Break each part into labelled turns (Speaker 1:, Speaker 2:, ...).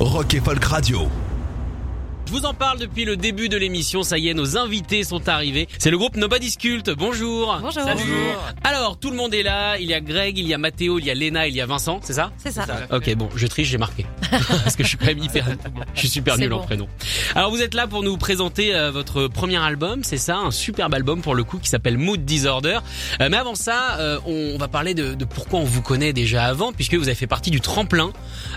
Speaker 1: Rock et Folk Radio.
Speaker 2: Je vous en parle depuis le début de l'émission, ça y est, nos invités sont arrivés. C'est le groupe Nobody's Cult, bonjour
Speaker 3: Bonjour.
Speaker 2: Salut.
Speaker 3: Bonjour.
Speaker 2: Alors, tout le monde est là, il y a Greg, il y a Mathéo, il y a Léna, il y a Vincent, c'est ça
Speaker 3: C'est ça.
Speaker 2: Ok, bon, je triche, j'ai marqué. Parce que je suis quand même hyper... Je suis super nul en prénom. Alors, vous êtes là pour nous présenter euh, votre premier album, c'est ça Un superbe album pour le coup qui s'appelle Mood Disorder. Euh, mais avant ça, euh, on va parler de, de pourquoi on vous connaît déjà avant, puisque vous avez fait partie du tremplin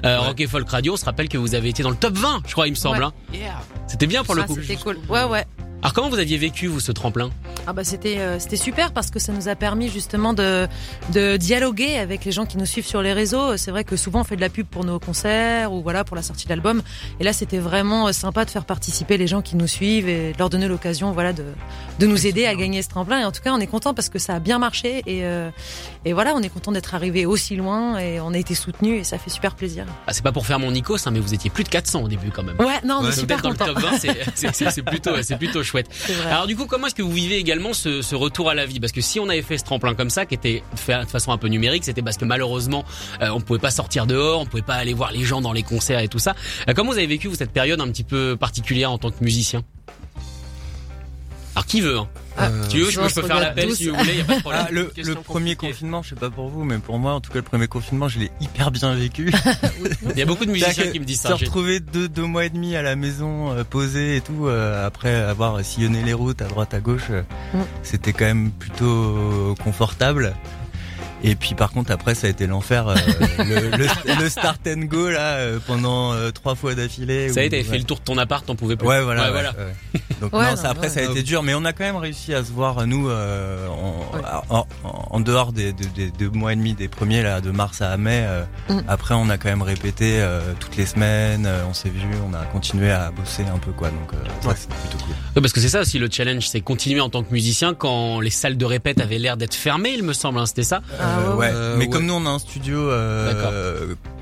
Speaker 2: euh, Rock et Folk Radio. On se rappelle que vous avez été dans le top 20, je crois, il me semble.
Speaker 3: Ouais.
Speaker 2: hein. C'était bien pour le
Speaker 3: Ah,
Speaker 2: coup.
Speaker 3: C'était cool. Ouais, ouais.
Speaker 2: Alors comment vous aviez vécu vous ce tremplin?
Speaker 3: Ah bah c'était euh, c'était super parce que ça nous a permis justement de de dialoguer avec les gens qui nous suivent sur les réseaux. C'est vrai que souvent on fait de la pub pour nos concerts ou voilà pour la sortie de l'album. Et là c'était vraiment euh, sympa de faire participer les gens qui nous suivent et de leur donner l'occasion voilà de de nous aider à gagner ce tremplin. Et en tout cas on est content parce que ça a bien marché et euh, et voilà on est content d'être arrivé aussi loin et on a été soutenu et ça fait super plaisir.
Speaker 2: ah, C'est pas pour faire mon Nikos, hein, mais vous étiez plus de 400 au début quand même.
Speaker 3: Ouais non on est
Speaker 2: Donc
Speaker 3: super
Speaker 2: d'être dans le
Speaker 3: content.
Speaker 2: top 20, c'est- c'est c'est- c'est plutôt, c'est plutôt chouette. Alors du coup, comment est-ce que vous vivez également ce, ce retour à la vie? Parce que si on avait fait ce tremplin comme ça, qui était fait de façon un peu numérique, c'était parce que malheureusement, euh, on pouvait pas sortir dehors, on pouvait pas aller voir les gens dans les concerts et tout ça. Euh, comment vous avez vécu vous, cette période un petit peu particulière en tant que musicien? Alors qui veut hein
Speaker 3: Ah,
Speaker 2: Si tu veux, je peux, je faire l'appel si vous voulez, y a pas de problème.
Speaker 4: Ah, le, premier confinement, je sais pas pour vous, mais pour moi, en tout cas, le premier confinement, je l'ai hyper bien vécu.
Speaker 2: Il y a beaucoup de musiciens qui me disent
Speaker 4: Se
Speaker 2: ça. j'ai-
Speaker 4: retrouver deux, deux mois et demi à la maison, euh, posé et tout, euh, après avoir sillonné les routes à droite à gauche, euh,
Speaker 3: Mm.
Speaker 4: c'était quand même plutôt confortable. Et puis par contre après ça a été l'enfer, euh, le, le, le start and go là euh, pendant euh, trois fois d'affilée.
Speaker 2: Ça est,
Speaker 4: où-
Speaker 2: t'avais fait le tour de ton appart, t'en pouvais plus.
Speaker 4: Ouais, voilà.
Speaker 2: Ouais,
Speaker 4: ouais,
Speaker 2: voilà.
Speaker 4: ouais. Donc
Speaker 3: Ouais,
Speaker 4: non,
Speaker 3: non,
Speaker 4: ça, après
Speaker 3: ouais.
Speaker 4: ça a été dur, mais on a quand même réussi à se voir nous euh, en,
Speaker 3: Ouais.
Speaker 4: en, en- en dehors des, des, des deux mois et demi des premiers là, de mars à mai. euh,
Speaker 3: Mm.
Speaker 4: Après, on a quand même répété euh, toutes les semaines. euh, on s'est vu, on a continué à bosser un peu quoi. Donc euh, ça
Speaker 5: Ouais.
Speaker 4: c'était plutôt cool.
Speaker 2: Ouais, parce que c'est ça aussi le challenge, c'est continuer en tant que musicien quand les salles de répète avaient l'air d'être fermées, il me semble, hein, c'était ça?
Speaker 3: Ah,
Speaker 4: Euh,
Speaker 3: ouais, ouais.
Speaker 5: Euh,
Speaker 4: mais comme nous on a un studio.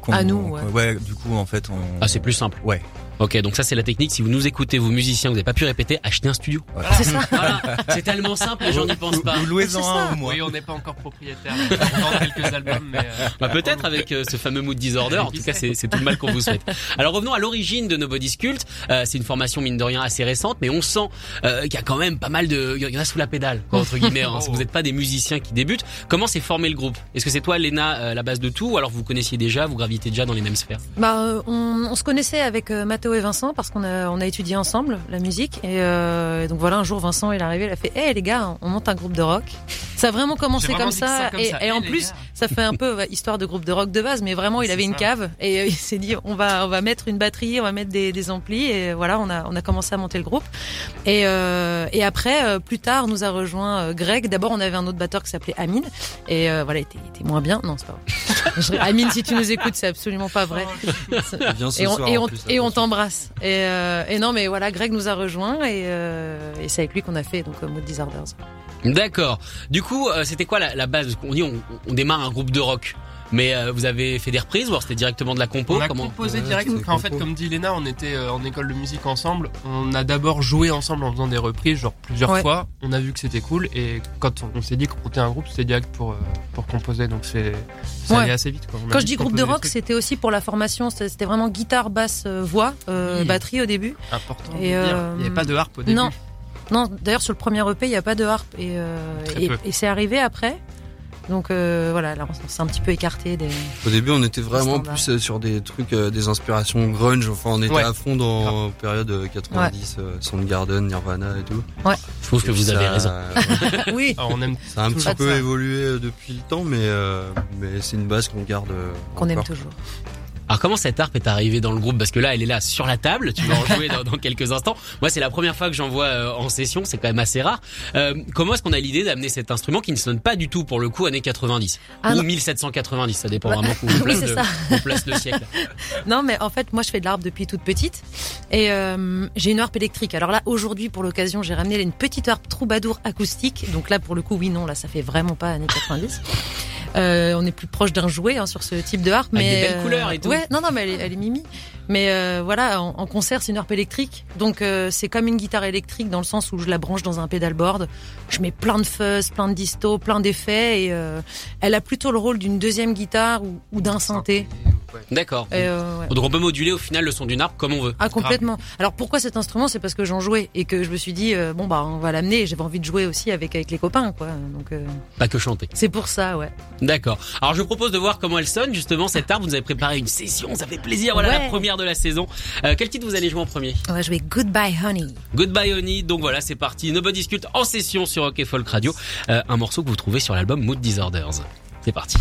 Speaker 4: Qu'on-
Speaker 3: À nous, ouais.
Speaker 4: Du coup, en fait, on.
Speaker 2: Ah, c'est plus simple.
Speaker 4: Ouais.
Speaker 2: Ok, donc ça c'est la technique. Si vous nous écoutez, vous musiciens, vous n'avez pas pu répéter, achetez un studio.
Speaker 4: Voilà.
Speaker 3: C'est ça.
Speaker 2: Voilà, c'est tellement simple, les gens n'y pensent pas.
Speaker 4: Ou louez-en un au moins.
Speaker 5: Oui, on n'est pas encore propriétaire. On quelques albums, mais euh,
Speaker 2: Bah, peut-être avec euh, ce fameux mood disorder. En tout cas, c'est c'est tout le mal qu'on vous souhaite. Alors revenons à l'origine de Nobody's Cult. Euh, c'est une formation mine de rien assez récente, mais on sent euh, qu'il y a quand même pas mal de, il y en a sous la pédale, quoi, entre guillemets. hein. Si vous n'êtes pas des musiciens qui débutent, comment s'est formé le groupe? Est-ce que c'est toi, Léna, euh, la base de tout, ou alors vous connaissiez déjà, vous déjà dans les mêmes sphères
Speaker 3: Bah, euh, on, on se connaissait avec euh, Mathéo et Vincent parce qu'on a, on a étudié ensemble la musique. Et euh, donc voilà, un jour, Vincent, il est arrivé, il a fait Hé les gars, on monte un groupe de rock. Ça a vraiment commencé
Speaker 5: vraiment
Speaker 3: comme
Speaker 5: ça
Speaker 3: ça.
Speaker 5: comme
Speaker 3: et,
Speaker 5: ça.
Speaker 3: et
Speaker 5: Eh,
Speaker 3: en
Speaker 5: les
Speaker 3: plus,
Speaker 5: gars.
Speaker 3: ça fait un peu histoire de groupe de rock de base, mais vraiment, il avait une
Speaker 5: ça.
Speaker 3: cave et il s'est dit on va, on va mettre une batterie, on va mettre des, des amplis. Et voilà, on a, on a commencé à monter le groupe. Et, euh, et après, plus tard, nous a rejoint Greg. D'abord, on avait un autre batteur qui s'appelait Amine. Et euh, voilà, il était, il était moins bien. Non, c'est pas vrai. Amine, si tu nous écoutes, c'est absolument pas vrai.
Speaker 5: ce
Speaker 3: Et on,
Speaker 5: soir,
Speaker 3: et
Speaker 5: en
Speaker 3: on,
Speaker 5: plus,
Speaker 3: et on
Speaker 5: attention.
Speaker 3: t'embrasse. Et, euh, et non, mais voilà, Greg nous a rejoint et, euh, et c'est avec lui qu'on a fait donc euh, Mood Disorders.
Speaker 2: D'accord. Du coup, euh, c'était quoi la, la base? On dit on, on démarre un groupe de rock, mais euh, vous avez fait des reprises, ou alors c'était directement de la compo
Speaker 5: on a
Speaker 2: Comment
Speaker 5: composé Ouais, direct. Enfin, en fait, comme dit Léna, on était euh, en école de musique ensemble. On a d'abord joué ensemble en faisant des reprises, genre plusieurs
Speaker 3: Ouais.
Speaker 5: fois. On a vu que c'était cool et quand on, on s'est dit qu'on montait un groupe, c'était direct pour euh, pour composer. Donc c'est ça
Speaker 3: Ouais.
Speaker 5: allait assez vite. Quoi.
Speaker 3: Quand je dis groupe de rock, c'était aussi pour la formation. C'était vraiment guitare, basse, voix, euh,
Speaker 5: Oui.
Speaker 3: batterie au début.
Speaker 5: important.
Speaker 3: Et,
Speaker 5: de dire. Il n'y avait pas de harpe au début.
Speaker 3: Non. Non, d'ailleurs sur le premier EP, il n'y a pas de harpe et, euh, et c'est arrivé après. Donc euh, voilà, là on s'est un petit peu écarté des.
Speaker 6: Au début, on était vraiment plus euh, sur des trucs, euh, des inspirations grunge. Enfin, on était
Speaker 5: Ouais.
Speaker 6: à fond dans période euh, 90, euh, Soundgarden, Nirvana et tout.
Speaker 2: Je trouve que
Speaker 6: Et
Speaker 2: vous
Speaker 6: puis
Speaker 2: avez raison.
Speaker 6: ouais,
Speaker 3: oui.
Speaker 5: Alors, on aime
Speaker 6: ça a un petit peu
Speaker 3: ça.
Speaker 6: évolué depuis le temps, mais euh, mais c'est une base qu'on garde.
Speaker 3: Qu'on aime toujours.
Speaker 2: Alors comment cette harpe est arrivée dans le groupe? Parce que là, elle est là sur la table. Tu vas en jouer dans, dans quelques instants. Moi, c'est la première fois que j'en vois euh, en session. C'est quand même assez rare. Euh, comment est-ce qu'on a l'idée d'amener cet instrument qui ne sonne pas du tout pour le coup années 90
Speaker 3: Ah
Speaker 2: ou
Speaker 3: non.
Speaker 2: 1790 Ça dépend
Speaker 3: Bah,
Speaker 2: vraiment où on place, de- on place le siècle.
Speaker 3: Non, mais en fait, moi, je fais de l'harpe depuis toute petite. Et euh, j'ai une harpe électrique. Alors là, aujourd'hui, pour l'occasion, j'ai ramené une petite harpe troubadour acoustique. Donc là, pour le coup, oui, non, là, ça fait vraiment pas années 90. Euh, on est plus proche d'un jouet hein, sur ce type de harpe.
Speaker 2: Avec
Speaker 3: mais
Speaker 2: des belles
Speaker 3: euh,
Speaker 2: couleurs et tout.
Speaker 3: Ouais, non, non, mais elle est, elle est mimi. Mais euh, voilà, en, en concert, c'est une harpe électrique. Donc euh, c'est comme une guitare électrique dans le sens où je la branche dans un pedalboard. Je mets plein de fuzz, plein de disto, plein d'effets. Et euh, elle a plutôt le rôle d'une deuxième guitare ou, ou d'un synthé.
Speaker 2: D'accord.
Speaker 3: Euh, ouais.
Speaker 2: Donc on peut moduler au final le son d'une harpe comme on veut.
Speaker 3: Ah complètement. Alors pourquoi cet instrument C'est parce que j'en jouais et que je me suis dit euh, bon bah on va l'amener. et J'avais envie de jouer aussi avec avec les copains quoi. Donc euh,
Speaker 2: Pas que chanter.
Speaker 3: c'est pour ça ouais.
Speaker 2: D'accord. Alors je vous propose de voir comment elle sonne justement cette harpe. Vous avez préparé une session, ça fait plaisir. Voilà
Speaker 3: Ouais.
Speaker 2: la première de la saison. Euh, quel titre vous allez jouer en premier?
Speaker 3: On va jouer Goodbye Honey.
Speaker 2: Goodbye Honey. Donc voilà, c'est parti. Nobody Sculpt en session sur Rock et Folk Radio. Euh, un morceau que vous trouvez sur l'album Mood Disorders. C'est parti.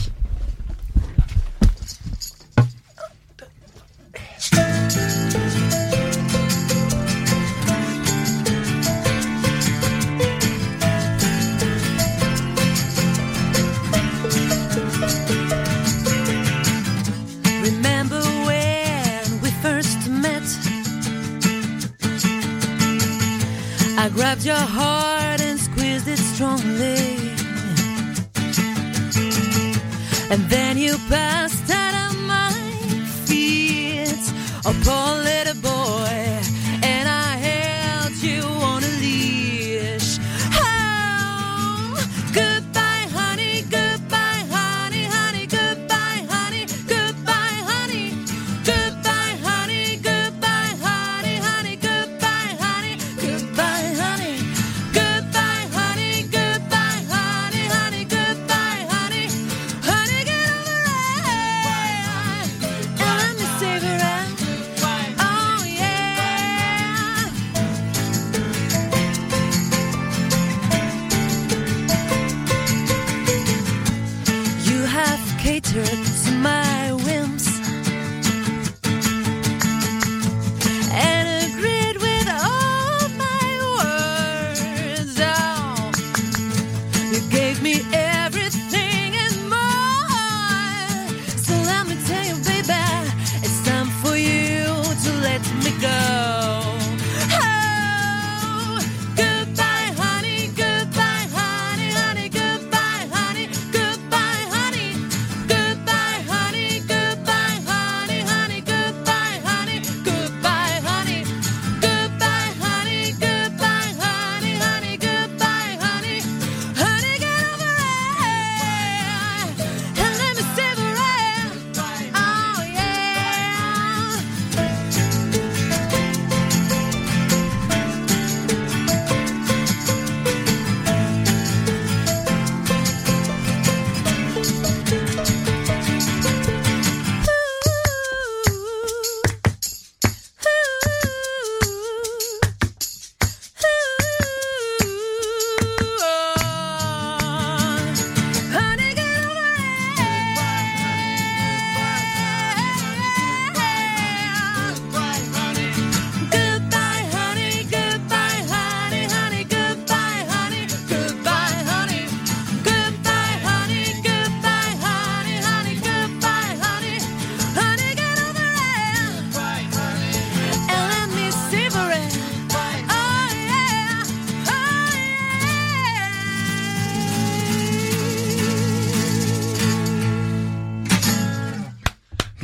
Speaker 3: I grabbed your heart and squeezed it strongly. And then you passed out of my feet. A poor little boy.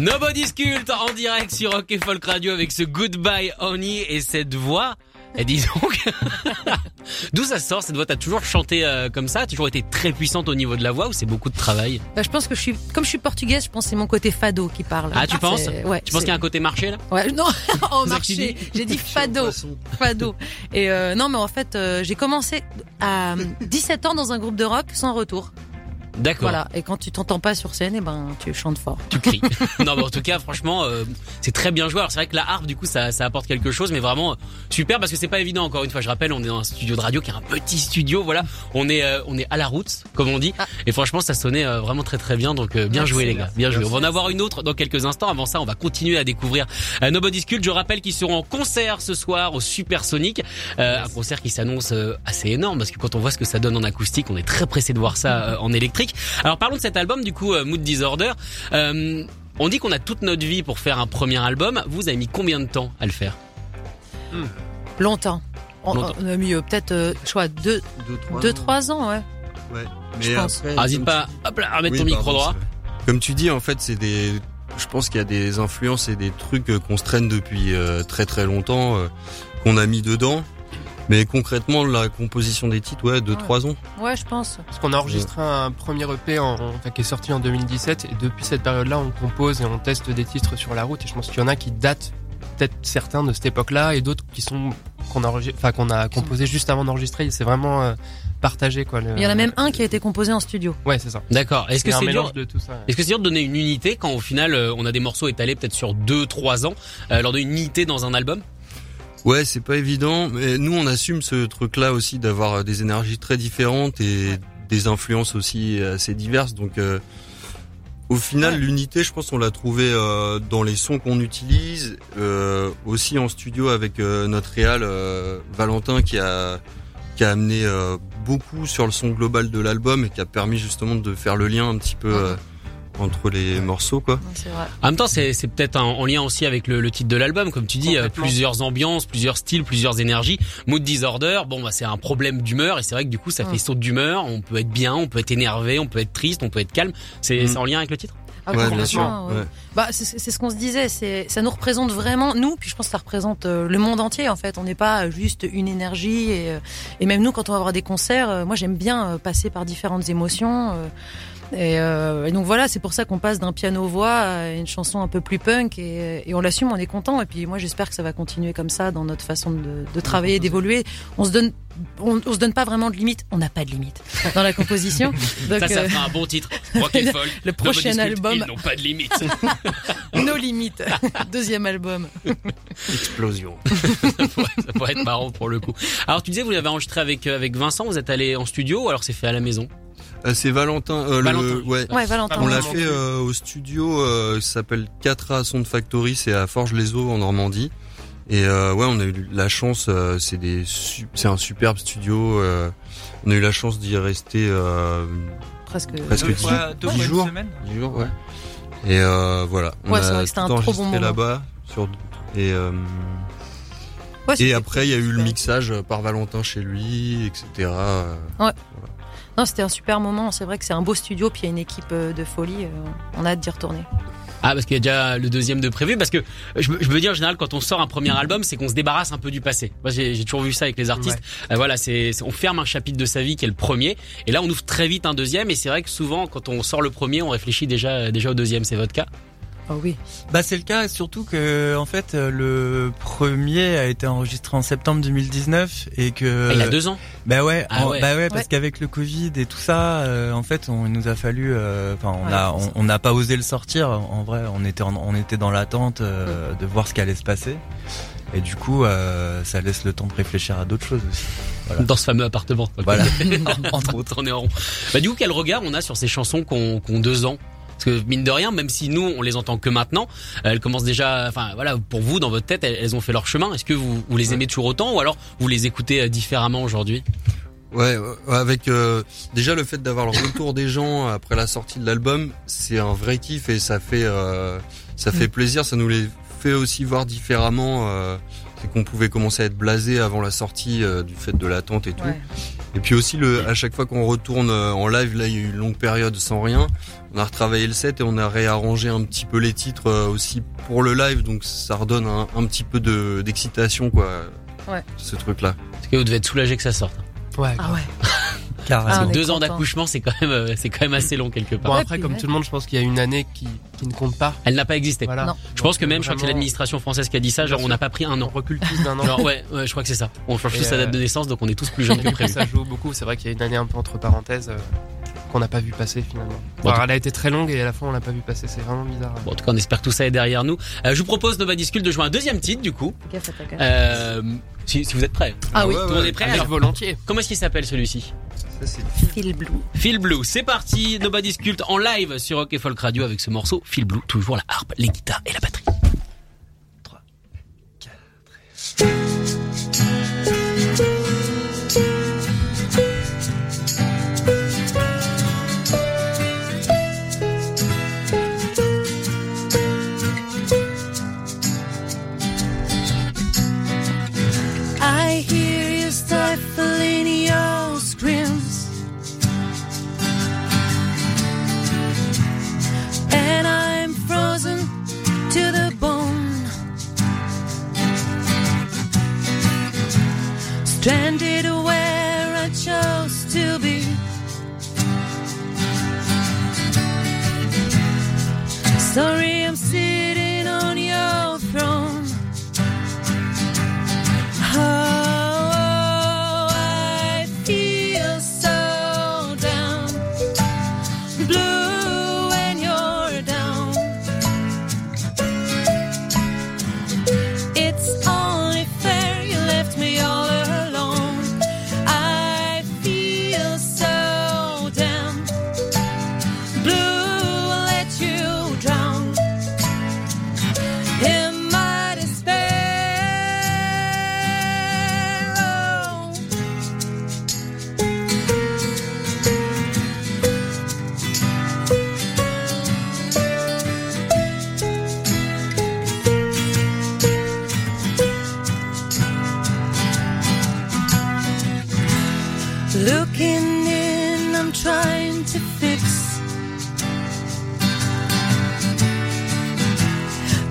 Speaker 2: Nobody Sculpt en direct sur Rock et Folk Radio avec ce Goodbye Honey et cette voix. Et dis donc, d'où ça sort cette voix? T'as toujours chanté euh, comme ça? T'as toujours été très puissante au niveau de la voix ou c'est beaucoup de travail?
Speaker 3: Bah, je pense que je suis, comme je suis portugaise, je pense que c'est mon côté fado qui parle.
Speaker 2: Ah, tu penses?
Speaker 3: Ouais.
Speaker 2: Tu penses qu'il y a un côté marché là?
Speaker 3: Ouais, non, en marché. J'ai dit fado, fado. Et euh, non, mais en fait, euh, j'ai commencé à 17 ans dans un groupe de rock sans retour.
Speaker 2: D'accord.
Speaker 3: Voilà. Et quand tu t'entends pas sur scène, et ben tu chantes fort.
Speaker 2: Tu cries. non, mais en tout cas, franchement, euh, c'est très bien joué. Alors c'est vrai que la harpe, du coup, ça, ça apporte quelque chose, mais vraiment euh, super parce que c'est pas évident. Encore une fois, je rappelle, on est dans un studio de radio qui est un petit studio. Voilà, on est, euh, on est à la route, comme on dit.
Speaker 3: Ah.
Speaker 2: Et franchement, ça sonnait euh, vraiment très très bien. Donc euh, bien joué les gars, bien joué. On va en avoir une autre dans quelques instants. Avant ça, on va continuer à découvrir Nobody's Cult. Je rappelle qu'ils seront en concert ce soir au Supersonic, euh, un concert qui s'annonce assez énorme parce que quand on voit ce que ça donne en acoustique, on est très pressé de voir ça euh, en électrique. Alors parlons de cet album du coup, euh, Mood Disorder. Euh, on dit qu'on a toute notre vie pour faire un premier album. Vous avez mis combien de temps à le faire
Speaker 3: Longtemps. On,
Speaker 2: Longtemps.
Speaker 3: on a mis euh, peut-être, euh, je crois, deux, deux, trois ans, ouais.
Speaker 6: Ouais.
Speaker 3: Je
Speaker 6: Mais
Speaker 3: pense.
Speaker 6: après,
Speaker 2: Ah, Hésite pas, hop là, à mettre
Speaker 6: Oui,
Speaker 2: ton micro
Speaker 6: pardon,
Speaker 2: droit.
Speaker 6: Comme tu dis, en fait, c'est des. Je pense qu'il y a des influences et des trucs qu'on se traîne depuis euh, très très longtemps, euh, qu'on a mis dedans. Mais concrètement, la composition des titres, ouais, deux
Speaker 3: Ouais.
Speaker 6: trois ans.
Speaker 3: Ouais, je pense.
Speaker 5: Parce qu'on a enregistré un premier EP en, enfin, qui est sorti en 2017 et depuis cette période-là, on compose et on teste des titres sur la route et je pense qu'il y en a qui datent peut-être certains de cette époque-là et d'autres qui sont qu'on a enfin qu'on a composé juste avant d'enregistrer. C'est vraiment euh, partagé quoi. le-
Speaker 3: Il y en a même un qui a été composé en studio.
Speaker 5: Ouais, c'est ça.
Speaker 2: D'accord. Est-ce que
Speaker 5: C'est
Speaker 2: dur
Speaker 5: de tout ça.
Speaker 2: Est-ce que c'est dur de donner une unité quand au final euh, on a des morceaux étalés peut-être sur 2-3 ans, euh, leur donner une unité dans un album?
Speaker 6: Ouais, c'est pas évident, mais nous on assume ce truc-là aussi d'avoir euh, des énergies très différentes et des influences aussi assez diverses. Donc, euh, au final,
Speaker 3: Ouais.
Speaker 6: l'unité, je pense, on l'a trouvée euh, dans les sons qu'on utilise, euh, aussi en studio avec euh, notre réal euh, Valentin qui a qui a amené euh, beaucoup sur le son global de l'album et qui a permis justement de faire le lien un petit peu euh, entre les morceaux, quoi.
Speaker 3: Ouais, vrai.
Speaker 2: En même temps, c'est c'est peut-être en, en lien aussi avec le, le titre de l'album, comme tu dis, euh, plusieurs ambiances, plusieurs styles, plusieurs énergies. Mood Disorder, bon, bah, c'est un problème d'humeur et c'est vrai que du coup, ça fait saut d'humeur. On peut être bien, on peut être énervé, on peut être triste, on peut être calme. C'est c'est en lien avec le titre?
Speaker 3: Ah,
Speaker 6: Ouais, bien sûr.
Speaker 3: ouais. Bah, c'est ce qu'on se disait. C'est ça nous représente vraiment nous. Puis je pense que ça représente euh, le monde entier. En fait, on n'est pas juste une énergie. Et, euh, et même nous, quand on va avoir des concerts, euh, moi j'aime bien euh, passer par différentes émotions. Euh, et, euh, et donc voilà, c'est pour ça qu'on passe d'un piano-voix à une chanson un peu plus punk et, et on l'assume, on est content. Et puis moi j'espère que ça va continuer comme ça dans notre façon de, de travailler, d'évoluer. On se donne, on, on se donne pas vraiment de limite. On n'a pas de limite dans la composition. Donc,
Speaker 2: ça, ça
Speaker 3: euh,
Speaker 2: fera un bon titre. Rock and Folk.
Speaker 3: le prochain
Speaker 2: Cult,
Speaker 3: album.
Speaker 2: Ils n'ont pas de limite.
Speaker 3: nos limites. Deuxième album.
Speaker 6: Explosion.
Speaker 2: Ça pourrait être marrant pour le coup. Alors tu disais, vous l'avez enregistré avec euh, avec Vincent. Vous êtes allé en studio ou alors c'est fait à la maison?
Speaker 6: Euh, c'est Valentin. euh,
Speaker 2: Valentin.
Speaker 6: Le, ouais.
Speaker 3: Ouais, Valentin.
Speaker 6: On l'a fait euh, au studio, euh, ça s'appelle 4A Sound Factory, c'est à Forges-les-Eaux en Normandie. Et euh, ouais, on a eu la chance, euh, c'est des, c'est un superbe studio. euh, on a eu la chance d'y rester euh,
Speaker 3: presque.
Speaker 6: presque
Speaker 4: Deux
Speaker 6: dix,
Speaker 4: fois- deux
Speaker 6: dix
Speaker 4: fois
Speaker 6: jours. dix jours, ouais. Et euh, voilà, on
Speaker 3: Ouais, c'est
Speaker 6: a tout
Speaker 3: bon
Speaker 6: enregistré
Speaker 3: moment.
Speaker 6: là-bas. Sur et euh,
Speaker 3: Ouais,
Speaker 6: et après, il y a eu le mixage par Valentin chez lui, etc.
Speaker 3: Non, c'était un super moment. C'est vrai que c'est un beau studio, puis il y a une équipe euh, de folie. euh, On a hâte d'y retourner.
Speaker 2: Ah parce qu'il y a déjà le deuxième de prévu parce que je, me- je me dis en général quand on sort un premier album c'est qu'on se débarrasse un peu du passé. Moi j'ai toujours vu ça avec les artistes. Euh, voilà c'est c'est- on ferme un chapitre de sa vie qui est le premier et là on ouvre très vite un deuxième et c'est vrai que souvent quand on sort le premier on réfléchit déjà déjà au deuxième. C'est votre cas?
Speaker 3: Oh oui.
Speaker 4: Bah c'est le cas, surtout que en fait euh, le premier a été enregistré en septembre 2019 et que
Speaker 2: Ah, Il y a deux ans?
Speaker 4: bah ouais,
Speaker 2: Ah
Speaker 4: en-
Speaker 2: ouais.
Speaker 4: bah ouais parce
Speaker 3: Ouais.
Speaker 4: qu'avec le Covid et tout ça, euh, en fait on il nous a fallu, euh, enfin on
Speaker 3: Ouais,
Speaker 4: a on- on n'a pas osé le sortir. En vrai, on était en- on était dans l'attente euh, de voir ce qui allait se passer et du coup euh, ça laisse le temps de réfléchir à d'autres choses aussi. Voilà.
Speaker 2: Dans ce fameux appartement.
Speaker 4: Voilà.
Speaker 2: Entre autres. On est en rond. Bah du coup quel regard on a sur ces chansons qu'on qu'on deux ans? Parce que mine de rien, même si nous on les entend que maintenant, elles commencent déjà. Enfin voilà, pour vous dans votre tête, elles, elles ont fait leur chemin. Est-ce que vous, vous les aimez toujours autant ou alors vous les écoutez euh, différemment aujourd'hui?
Speaker 6: Ouais, ouais, avec euh, déjà le fait d'avoir le retour des gens après la sortie de l'album, c'est un vrai kiff et ça fait euh, ça fait plaisir. Ça nous les fait aussi voir différemment. Euh, c'est qu'on pouvait commencer à être blasé avant la sortie euh, du fait de l'attente et tout.
Speaker 3: Ouais.
Speaker 6: Et puis aussi le à chaque fois qu'on retourne euh, en live, là il y a eu une longue période sans rien. On a retravaillé le set et on a réarrangé un petit peu les titres euh, aussi pour le live, donc ça redonne un, un petit peu de d'excitation quoi.
Speaker 3: Ouais.
Speaker 6: Ce truc là.
Speaker 2: Est-ce que vous devez être soulagé que ça sorte
Speaker 5: Ouais.
Speaker 3: Ah ouais.
Speaker 4: Carrément.
Speaker 3: Ah, on est
Speaker 2: Deux ans d'accouchement, c'est quand même euh, c'est quand même assez long quelque part.
Speaker 5: Bon après comme tout le monde, je pense qu'il y a une année qui qui ne compte pas.
Speaker 2: Elle n'a pas existé.
Speaker 5: Voilà.
Speaker 3: Non.
Speaker 2: Je pense que même, je crois que c'est l'administration française qui a dit ça, genre on n'a pas pris un
Speaker 5: On
Speaker 2: an.
Speaker 5: recule tous d'un an.
Speaker 2: Genre ouais, ouais, je crois que c'est ça. On change tous sa date
Speaker 5: euh,
Speaker 2: de naissance, donc on est tous plus jeunes que prévu.
Speaker 5: ça joue beaucoup. C'est vrai qu'il y a une année un peu entre parenthèses. euh, qu'on n'a pas vu passer finalement.
Speaker 2: Bon,
Speaker 5: Alors, elle a été très longue et à la fin on l'a pas vu passer. C'est vraiment bizarre.
Speaker 2: Bon, en tout cas, on espère que tout ça est derrière nous. Euh, je vous propose, Nova Discule, de jouer un deuxième titre, du coup. Euh, si, si vous êtes prêts.
Speaker 3: Ah oui,
Speaker 6: Ouais,
Speaker 2: Tout le monde est prêt
Speaker 5: Avec
Speaker 2: alors
Speaker 5: volontiers.
Speaker 2: Comment est-ce qu'il s'appelle celui-ci?
Speaker 6: Ça, c'est
Speaker 3: Phil Blue.
Speaker 2: Phil Blue. C'est parti, Nobody's Cult en live sur Rock et Folk Radio avec ce morceau Phil Blue. Toujours la harpe, les guitares et la batterie.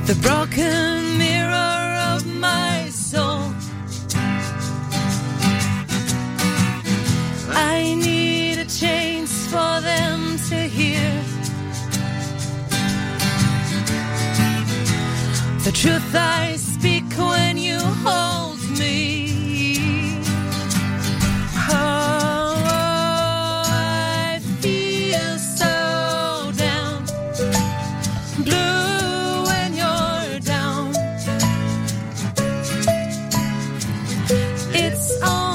Speaker 3: The broken mirror of my soul. I need a chance for them to hear the truth I speak when It's all.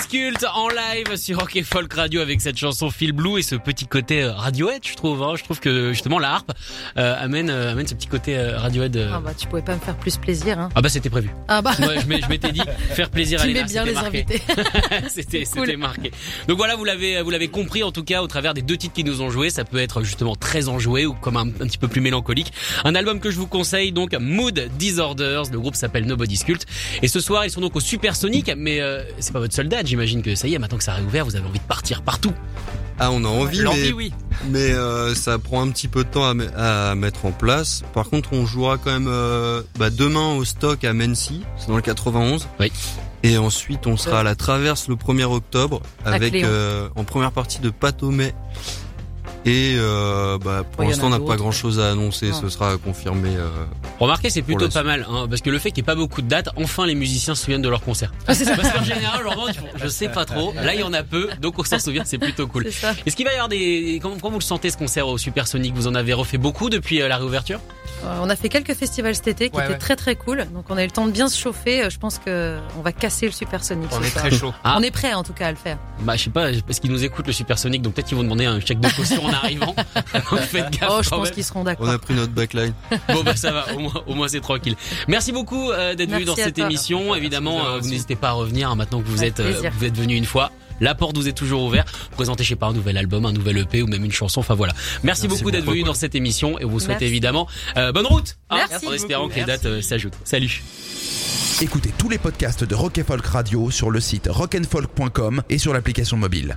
Speaker 2: Cult en live sur Rock et Folk Radio avec cette chanson Phil Blue et ce petit côté euh, Radiohead, je trouve. hein. Je trouve que justement la harpe euh, amène euh, amène ce petit côté euh, Radiohead. euh.
Speaker 3: Ah bah tu pouvais pas me faire plus plaisir hein.
Speaker 2: Ah bah c'était prévu.
Speaker 3: Ah bah
Speaker 2: Ouais, je m'étais dit faire plaisir à
Speaker 3: tu
Speaker 2: Léna,
Speaker 3: mets bien les
Speaker 2: marqué.
Speaker 3: invités.
Speaker 2: c'était
Speaker 3: Cool.
Speaker 2: marqué. Donc voilà, vous l'avez vous l'avez compris en tout cas au travers des deux titres qui nous ont joué, ça peut être justement très enjoué ou comme un, un petit peu plus mélancolique. Un album que je vous conseille donc Mood Disorders, le groupe s'appelle Nobody's Cult et ce soir ils sont donc au Supersonic mais euh, c'est pas votre seule j'imagine que ça y est maintenant que ça a réouvert, vous avez envie de partir partout.
Speaker 6: Ah, on a envie, mais,
Speaker 2: oui.
Speaker 6: mais euh, ça prend un petit peu de temps à, me- à mettre en place. Par contre, on jouera quand même euh, bah, demain au stock à Mency, c'est dans le 91.
Speaker 2: Oui.
Speaker 6: Et ensuite, on sera à la Traverse le 1er octobre avec euh, en première partie de Patomé. Et euh, bah, pour
Speaker 3: Oh,
Speaker 6: l'instant,
Speaker 3: a
Speaker 6: on n'a pas
Speaker 3: d'autres.
Speaker 6: grand chose à annoncer.
Speaker 3: Non.
Speaker 6: Ce sera confirmé. euh,
Speaker 2: Remarquez, c'est plutôt pas mal, hein, parce que le fait qu'il n'y ait pas beaucoup de dates, enfin les musiciens se souviennent de leur concert. Parce qu'en général, je sais pas trop. Là, il y en a peu, donc on s'en souvient, c'est plutôt cool. Est-ce qu'il va y avoir des, comment, comment vous le sentez ce concert au Supersonic? Vous en avez refait beaucoup depuis euh, la réouverture?
Speaker 3: Euh, on a fait quelques festivals cet été qui
Speaker 5: Ouais,
Speaker 3: étaient
Speaker 5: ouais.
Speaker 3: très très cool. Donc on a eu le temps de bien se chauffer. Je pense que on va casser le Supersonic.
Speaker 5: On est
Speaker 3: soir.
Speaker 5: très chaud.
Speaker 2: Ah.
Speaker 3: On est prêt en tout cas à le faire.
Speaker 2: Bah, je sais pas, parce qu'ils nous écoutent le Supersonic, donc peut-être qu'ils vont demander un chèque de caution en arrivant. Donc faites gaffe.
Speaker 3: Oh, je pense qu'ils seront
Speaker 6: on
Speaker 3: d'accord.
Speaker 6: a pris notre backline.
Speaker 2: Bon bah ça va, au moins, au moins c'est tranquille. Merci beaucoup euh, d'être venu dans cette
Speaker 3: toi.
Speaker 2: émission. Évidemment, euh, vous n'hésitez pas à revenir hein, maintenant que vous
Speaker 3: Avec
Speaker 2: êtes euh, vous êtes venu une fois. La porte vous est toujours ouverte. Présentez, je sais pas, un nouvel album, un nouvel EP ou même une chanson. Enfin voilà. Merci,
Speaker 6: Merci
Speaker 2: beaucoup d'être venu dans cette émission et on vous souhaite
Speaker 3: Merci.
Speaker 2: évidemment euh, bonne route. hein,
Speaker 3: Merci
Speaker 2: en espérant
Speaker 5: beaucoup.
Speaker 2: que les dates euh, s'ajoutent. Salut.
Speaker 1: Écoutez tous les podcasts de Rock and Folk Radio sur le site rockandfolk.com et sur l'application mobile.